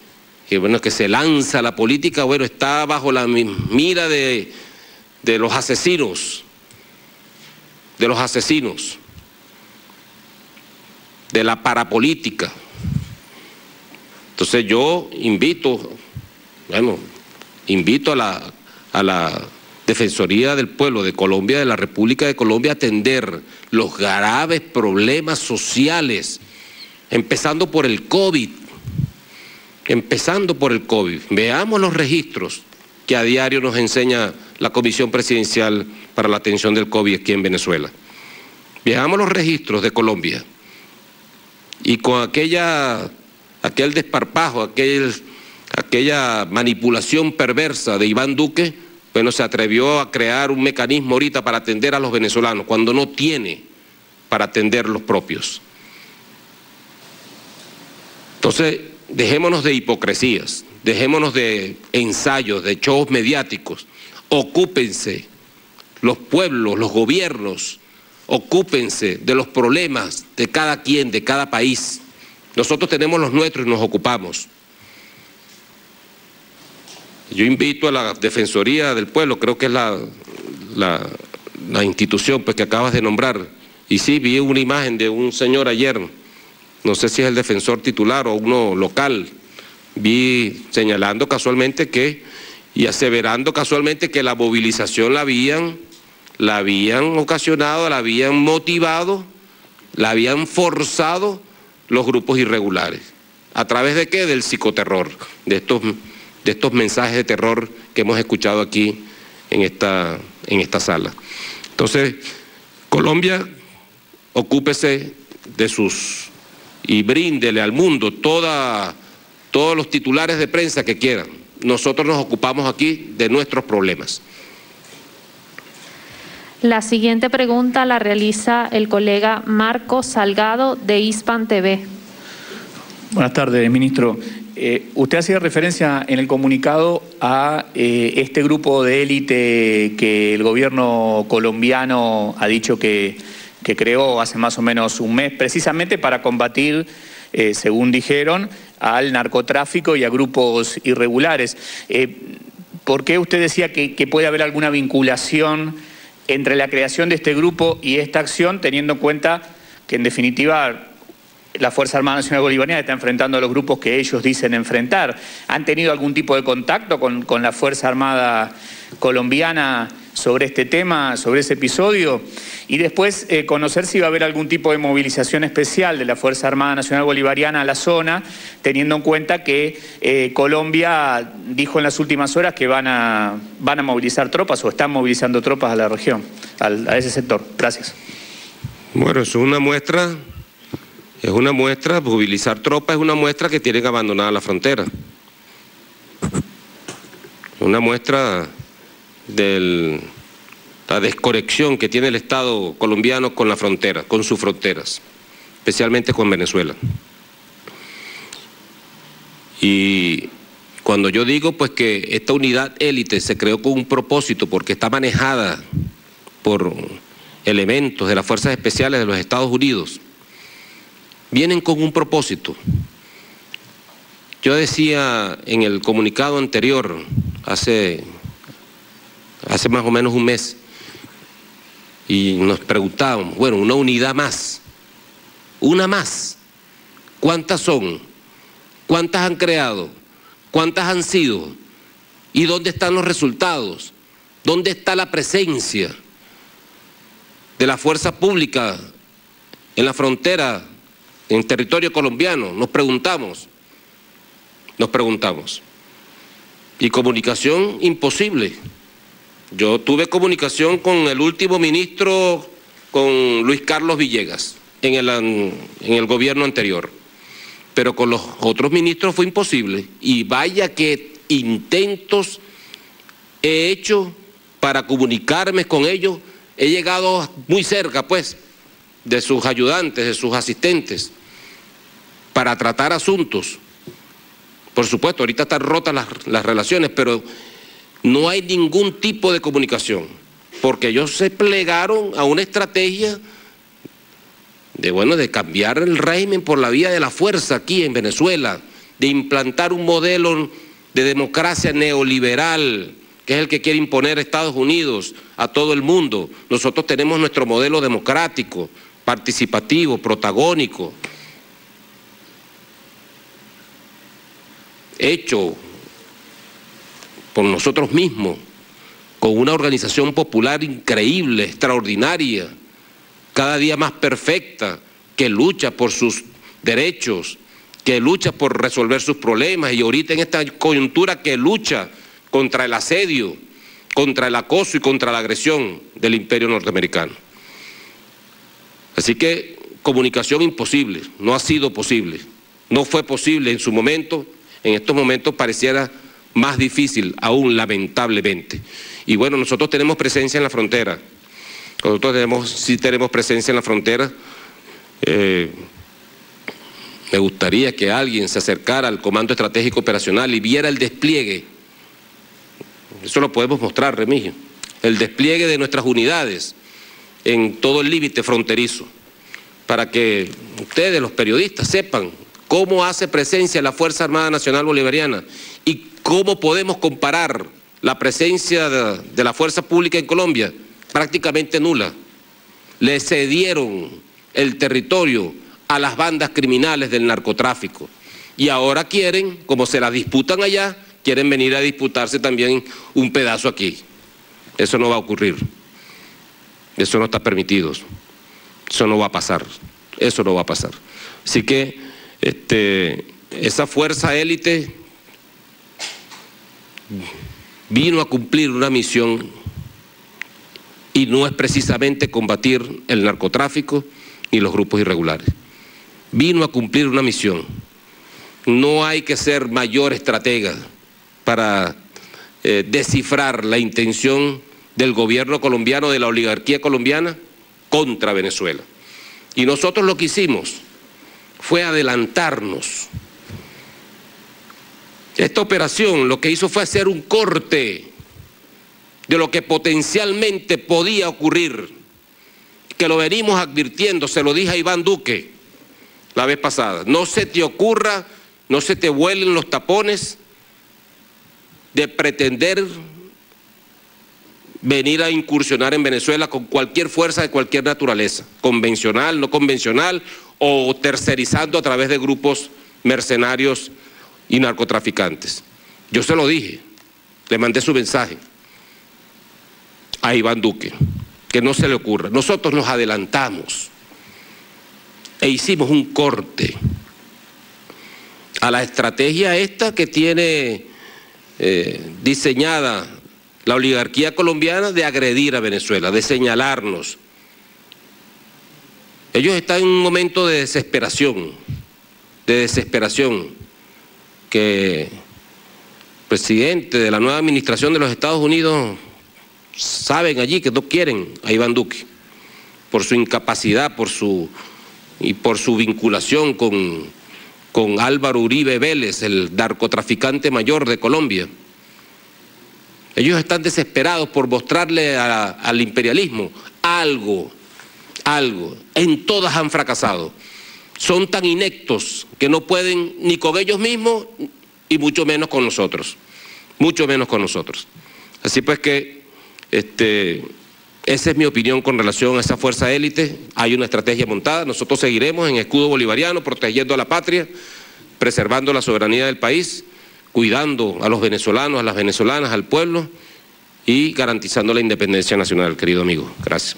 bueno, que se lanza a la política, bueno, está bajo la mira de, de los asesinos, de los asesinos, de la parapolítica. Entonces yo invito, bueno, invito a la, a la Defensoría del Pueblo de Colombia, de la República de Colombia, a atender los graves problemas sociales, empezando por el COVID, empezando por el COVID. Veamos los registros que a diario nos enseña la Comisión Presidencial para la Atención del COVID aquí en Venezuela. Veamos los registros de Colombia. Y con aquella aquel desparpajo, aquel, aquella manipulación perversa de Iván Duque, bueno, se atrevió a crear un mecanismo ahorita para atender a los venezolanos, cuando no tiene para atender los propios. Entonces, dejémonos de hipocresías, dejémonos de ensayos, de shows mediáticos, ocúpense los pueblos, los gobiernos, ocúpense de los problemas de cada quien, de cada país. Nosotros tenemos los nuestros y nos ocupamos. Yo invito a la Defensoría del Pueblo, creo que es la, la, institución pues, que acabas de nombrar, y sí, vi una imagen de un señor ayer, no sé si es el defensor titular o uno local, vi señalando casualmente que, y aseverando casualmente que la movilización la habían, la habían ocasionado, la habían motivado, la habían forzado los grupos irregulares. ¿A través de qué? Del psicoterror, de estos de estos mensajes de terror que hemos escuchado aquí en esta, en esta sala. Entonces, Colombia, ocúpese de sus y bríndele al mundo toda, todos los titulares de prensa que quieran. Nosotros nos ocupamos aquí de nuestros problemas. La siguiente pregunta la realiza el colega Marco Salgado de ISPAN TV. Buenas tardes, ministro. Eh, usted hacía referencia en el comunicado a eh, este grupo de élite que el gobierno colombiano ha dicho que, creó hace más o menos un mes, precisamente para combatir, eh, según dijeron, al narcotráfico y a grupos irregulares. ¿Por qué usted decía que puede haber alguna vinculación entre la creación de este grupo y esta acción, teniendo en cuenta que en definitiva la Fuerza Armada Nacional Bolivariana está enfrentando a los grupos que ellos dicen enfrentar. ¿Han tenido algún tipo de contacto con, la Fuerza Armada colombiana sobre este tema, sobre ese episodio? Y después eh, conocer si va a haber algún tipo de movilización especial de la Fuerza Armada Nacional Bolivariana a la zona, teniendo en cuenta que eh, Colombia dijo en las últimas horas que van a, van a movilizar tropas o están movilizando tropas a la región, a ese sector. Gracias. Bueno, es una muestra es una muestra, movilizar tropas es una muestra que tienen abandonada la frontera. Una muestra de la desconexión que tiene el Estado colombiano con la frontera, con sus fronteras, especialmente con Venezuela. Y cuando yo digo pues que esta unidad élite se creó con un propósito porque está manejada por elementos de las fuerzas especiales de los Estados Unidos, vienen con un propósito. Yo decía en el comunicado anterior, hace, hace más o menos un mes, y nos preguntábamos, bueno, una unidad más, una más, ¿cuántas son? ¿Cuántas han creado? ¿Cuántas han sido? ¿Y dónde están los resultados? ¿Dónde está la presencia de la fuerza pública en la frontera en territorio colombiano, nos preguntamos, nos preguntamos. Y comunicación imposible. Yo tuve comunicación con el último ministro, con Luis Carlos Villegas, en el, en el gobierno anterior. Pero con los otros ministros fue imposible. Y vaya que intentos he hecho para comunicarme con ellos. He llegado muy cerca, pues, de sus ayudantes, de sus asistentes, para tratar asuntos. Por supuesto, ahorita están rotas las, relaciones, pero no hay ningún tipo de comunicación, porque ellos se plegaron a una estrategia de, bueno, de cambiar el régimen por la vía de la fuerza aquí en Venezuela, de implantar un modelo de democracia neoliberal, que es el que quiere imponer Estados Unidos a todo el mundo. Nosotros tenemos nuestro modelo democrático, participativo, protagónico, hecho por nosotros mismos, con una organización popular increíble, extraordinaria, cada día más perfecta, que lucha por sus derechos, que lucha por resolver sus problemas y ahorita en esta coyuntura que lucha contra el asedio, contra el acoso y contra la agresión del imperio norteamericano. Así que comunicación imposible, no ha sido posible, no fue posible en su momento, en estos momentos pareciera más difícil, aún lamentablemente. Y bueno, nosotros tenemos presencia en la frontera, nosotros tenemos, sí tenemos presencia en la frontera. Eh, me gustaría que alguien se acercara al Comando Estratégico Operacional y viera el despliegue. Eso lo podemos mostrar, Remigio. El despliegue de nuestras unidades en todo el límite fronterizo, para que ustedes, los periodistas, sepan cómo hace presencia la Fuerza Armada Nacional Bolivariana y cómo podemos comparar la presencia de, la fuerza pública en Colombia, prácticamente nula. Le cedieron el territorio a las bandas criminales del narcotráfico. Y ahora quieren, como se la disputan allá, quieren venir a disputarse también un pedazo aquí. Eso no va a ocurrir. Eso no está permitido. Eso no va a pasar. Eso no va a pasar. Así que este, esa fuerza élite vino a cumplir una misión y no es precisamente combatir el narcotráfico ni los grupos irregulares. Vino a cumplir una misión. No hay que ser mayor estratega para eh, descifrar la intención del gobierno colombiano, de la oligarquía colombiana, contra Venezuela. Y nosotros lo que hicimos fue adelantarnos. Esta operación lo que hizo fue hacer un corte de lo que potencialmente podía ocurrir, que lo venimos advirtiendo, se lo dije a Iván Duque la vez pasada. No se te ocurra, no se te vuelen los tapones de pretender venir a incursionar en Venezuela con cualquier fuerza de cualquier naturaleza, convencional, no convencional, o tercerizando a través de grupos mercenarios y narcotraficantes. Yo se lo dije, le mandé su mensaje a Iván Duque, que no se le ocurra. Nosotros nos adelantamos e hicimos un corte a la estrategia esta que tiene eh, diseñada la oligarquía colombiana de agredir a Venezuela, de señalarnos. Ellos están en un momento de desesperación, de desesperación, que el presidente de la nueva administración de los Estados Unidos saben allí que no quieren a Iván Duque, por su incapacidad, por su y por su vinculación con, con Álvaro Uribe Vélez, el narcotraficante mayor de Colombia. Ellos están desesperados por mostrarle al imperialismo algo, algo. En todas han fracasado. Son tan inectos que no pueden ni con ellos mismos y mucho menos con nosotros. Mucho menos con nosotros. Así pues que este, esa es mi opinión con relación a esa fuerza élite. Hay una estrategia montada. Nosotros seguiremos en escudo bolivariano, protegiendo a la patria, preservando la soberanía del país cuidando a los venezolanos, a las venezolanas, al pueblo y garantizando la independencia nacional, querido amigo. Gracias.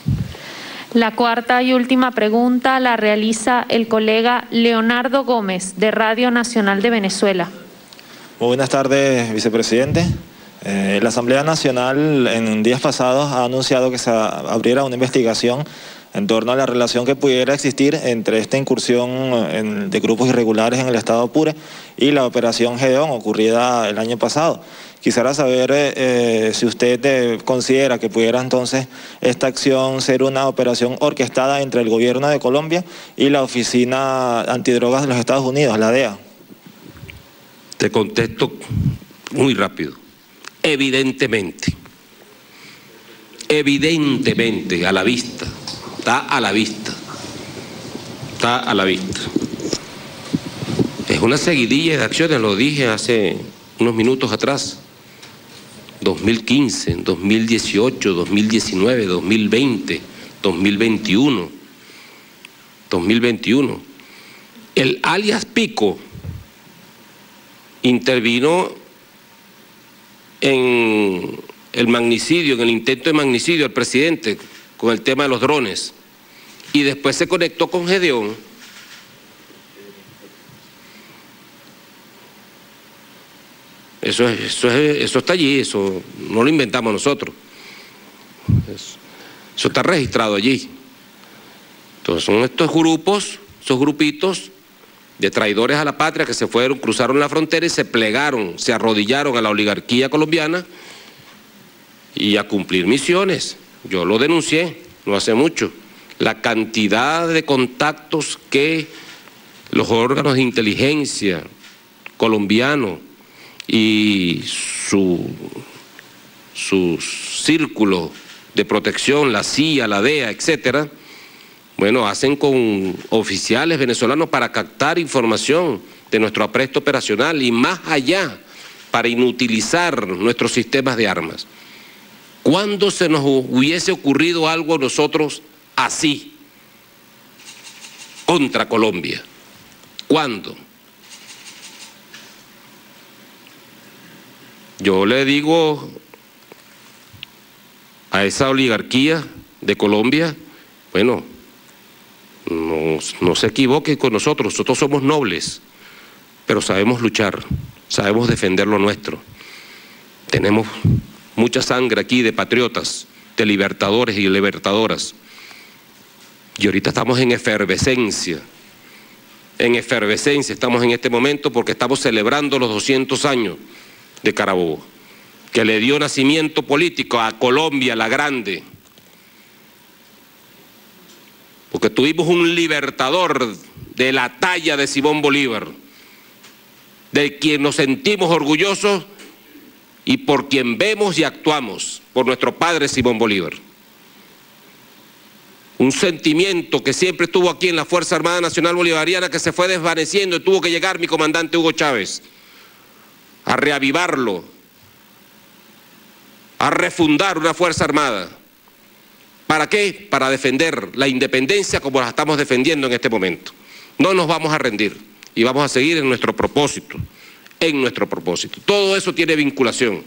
La cuarta y última pregunta la realiza el colega Leonardo Gómez, de Radio Nacional de Venezuela. Muy buenas tardes, vicepresidente. Eh, la Asamblea Nacional en días pasados ha anunciado que se abriera una investigación en torno a la relación que pudiera existir entre esta incursión de grupos irregulares en el estado Apure y la operación Gedeón ocurrida el año pasado. Quisiera saber eh, eh, si usted eh, considera que pudiera entonces esta acción ser una operación orquestada entre el gobierno de Colombia y la Oficina Antidrogas de los Estados Unidos, la DEA. Te contesto muy rápido. Evidentemente, evidentemente a la vista está a la vista. Está a la vista. Es una seguidilla de acciones, lo dije hace unos minutos atrás. 2015, 2018, 2019, 2020, 2021, 2021. El alias Pico intervino en el magnicidio, en el intento de magnicidio al presidente con el tema de los drones y después se conectó con Gedeón. Eso, eso, eso está allí, eso no lo inventamos nosotros. Eso, está registrado allí. Entonces son estos grupos, esos grupitos de traidores a la patria que se fueron, cruzaron la frontera y se plegaron, se arrodillaron a la oligarquía colombiana y a cumplir misiones. Yo lo denuncié no hace mucho la cantidad de contactos que los órganos de inteligencia colombianos y su, su círculo de protección, la CIA, la DEA, etcétera, bueno, hacen con oficiales venezolanos para captar información de nuestro apresto operacional y más allá para inutilizar nuestros sistemas de armas. ¿Cuándo se nos hubiese ocurrido algo a nosotros así contra Colombia? ¿Cuándo? Yo le digo a esa oligarquía de Colombia, bueno, no, se equivoquen con nosotros, nosotros somos nobles, pero sabemos luchar, sabemos defender lo nuestro. Tenemos mucha sangre aquí de patriotas, de libertadores y libertadoras. Y ahorita estamos en efervescencia, en efervescencia estamos en este momento porque estamos celebrando los 200 años de Carabobo, que le dio nacimiento político a Colombia la Grande porque tuvimos un libertador de la talla de Simón Bolívar, de quien nos sentimos orgullosos y por quien vemos y actuamos, por nuestro padre Simón Bolívar. Un sentimiento que siempre estuvo aquí en la Fuerza Armada Nacional Bolivariana que se fue desvaneciendo y tuvo que llegar mi comandante Hugo Chávez a reavivarlo, a refundar una Fuerza Armada ¿Para qué? Para defender la independencia como la estamos defendiendo en este momento. No nos vamos a rendir y vamos a seguir en nuestro propósito, en nuestro propósito. Todo eso tiene vinculación,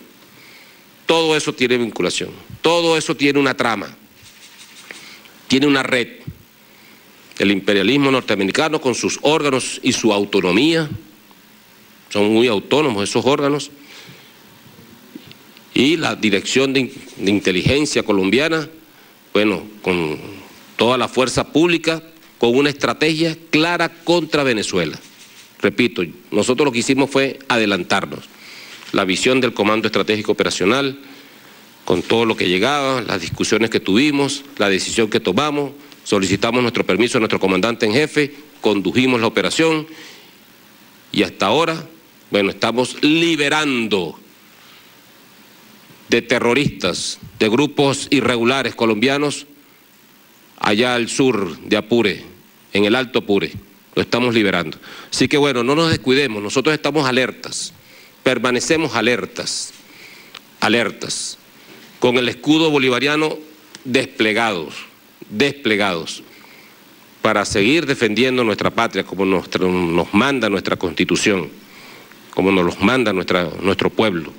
todo eso tiene vinculación, todo eso tiene una trama, tiene una red. El imperialismo norteamericano con sus órganos y su autonomía, son muy autónomos esos órganos, y la dirección de, de inteligencia colombiana bueno, con toda la fuerza pública, con una estrategia clara contra Venezuela. Repito, nosotros lo que hicimos fue adelantarnos. La visión del Comando Estratégico Operacional, con todo lo que llegaba, las discusiones que tuvimos, la decisión que tomamos, solicitamos nuestro permiso a nuestro comandante en jefe, condujimos la operación y hasta ahora, bueno, estamos liberando de terroristas, de grupos irregulares colombianos allá al sur de Apure, en el Alto Apure. Lo estamos liberando. Así que bueno, no nos descuidemos, nosotros estamos alertas, permanecemos alertas, alertas, con el escudo bolivariano desplegados, desplegados, para seguir defendiendo nuestra patria como nos, nos manda nuestra constitución, como nos los manda nuestra, nuestro pueblo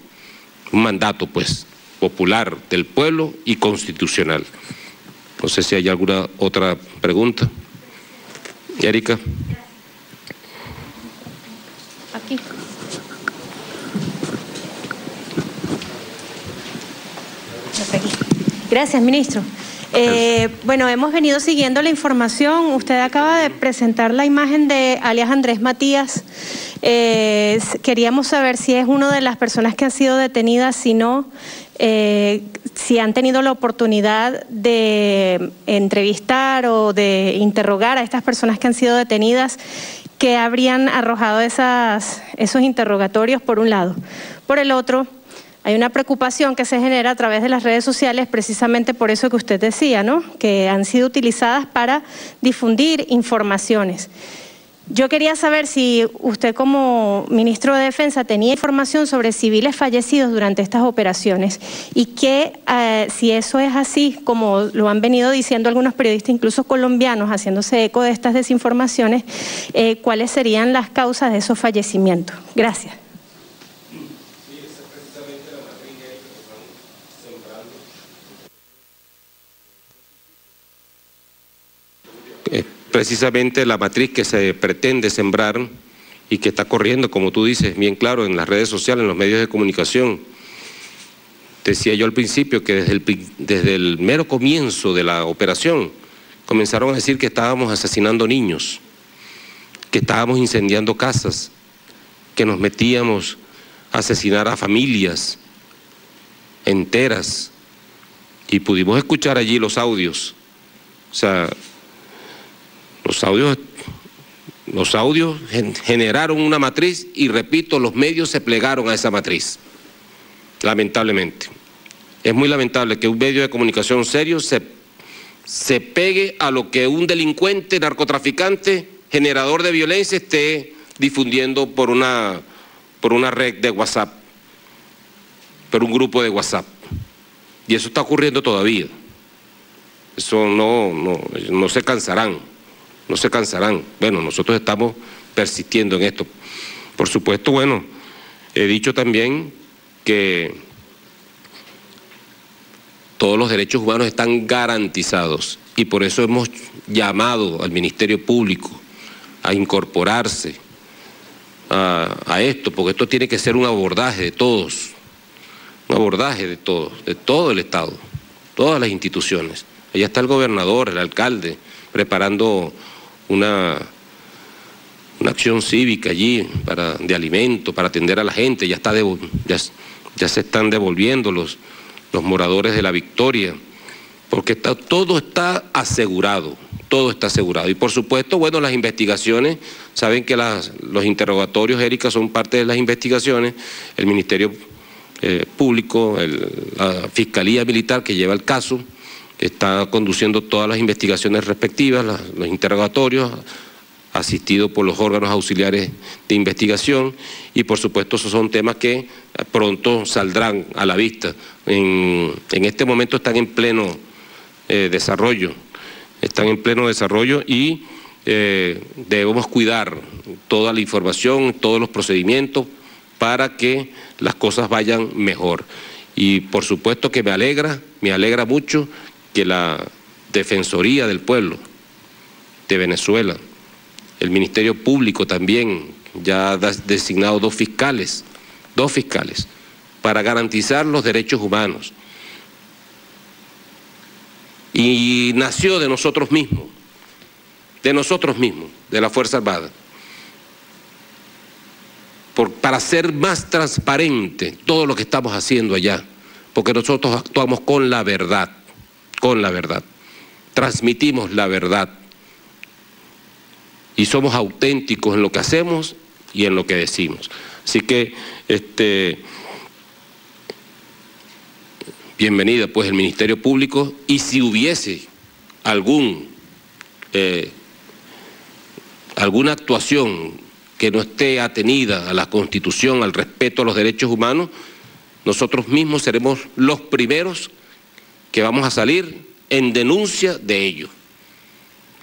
un mandato pues popular del pueblo y constitucional. No sé si hay alguna otra pregunta. Erika. Aquí. Gracias, ministro. Eh, bueno, hemos venido siguiendo la información. Usted acaba de presentar la imagen de alias Andrés Matías. Eh, queríamos saber si es una de las personas que han sido detenidas, si no, eh, si han tenido la oportunidad de entrevistar o de interrogar a estas personas que han sido detenidas, que habrían arrojado esos interrogatorios, por un lado. Por el otro, hay una preocupación que se genera a través de las redes sociales precisamente por eso que usted decía, ¿no? Que han sido utilizadas para difundir informaciones. Yo quería saber si usted como ministro de Defensa tenía información sobre civiles fallecidos durante estas operaciones y que eh, si eso es así, como lo han venido diciendo algunos periodistas, incluso colombianos, haciéndose eco de estas desinformaciones, eh, cuáles serían las causas de esos fallecimientos. Gracias. Precisamente la matriz que se pretende sembrar y que está corriendo, como tú dices, bien claro, en las redes sociales, en los medios de comunicación. Decía yo al principio que desde el, desde el mero comienzo de la operación comenzaron a decir que estábamos asesinando niños, que estábamos incendiando casas, que nos metíamos a asesinar a familias enteras. Y pudimos escuchar allí los audios. O sea, los audios, los audios generaron una matriz y repito, los medios se plegaron a esa matriz, lamentablemente. Es muy lamentable que un medio de comunicación serio se, se pegue a lo que un delincuente, narcotraficante, generador de violencia esté difundiendo por una, por una red de WhatsApp, por un grupo de WhatsApp. Y eso está ocurriendo todavía. Eso no, no, no se cansarán, no se cansarán. Bueno, nosotros estamos persistiendo en esto. Por supuesto, bueno, he dicho también que todos los derechos humanos están garantizados y por eso hemos llamado al Ministerio Público a incorporarse a, esto, porque esto tiene que ser un abordaje de todos, un abordaje de todos, de todo el Estado, todas las instituciones. Allá está el gobernador, el alcalde, preparando una, una acción cívica allí para, de alimento, para atender a la gente, ya, está ya, se están devolviendo los, los moradores de la Victoria, porque está, todo está asegurado, todo está asegurado. Y por supuesto, bueno, las investigaciones, saben que las, los interrogatorios, Erika, son parte de las investigaciones, el Ministerio eh, Público, la Fiscalía Militar que lleva el caso, está conduciendo todas las investigaciones respectivas, los interrogatorios, asistido por los órganos auxiliares de investigación y por supuesto esos son temas que pronto saldrán a la vista. En, en este momento están en pleno eh, desarrollo, están en pleno desarrollo y eh, debemos cuidar toda la información, todos los procedimientos para que las cosas vayan mejor. Y por supuesto que me alegra, me alegra mucho que la Defensoría del Pueblo de Venezuela, el Ministerio Público también ya ha designado dos fiscales, dos fiscales, para garantizar los derechos humanos. Y nació de nosotros mismos, de nosotros mismos, de la Fuerza Armada, para ser más transparente todo lo que estamos haciendo allá, porque nosotros actuamos con la verdad, con la verdad, transmitimos la verdad. Y somos auténticos en lo que hacemos y en lo que decimos. Así que, este, bienvenida pues el Ministerio Público. Y si hubiese algún, eh, alguna actuación que no esté atenida a la Constitución, al respeto a los derechos humanos, nosotros mismos seremos los primeros que vamos a salir en denuncia de ello.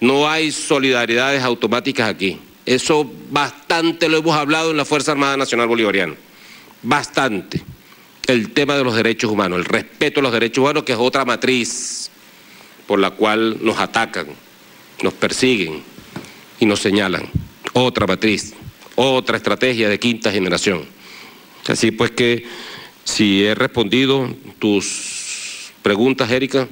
No hay solidaridades automáticas aquí. Eso bastante lo hemos hablado en la Fuerza Armada Nacional Bolivariana. Bastante. El tema de los derechos humanos, el respeto a los derechos humanos, que es otra matriz por la cual nos atacan, nos persiguen y nos señalan. Otra matriz, otra estrategia de quinta generación. Así pues que si he respondido tus preguntas, Erika.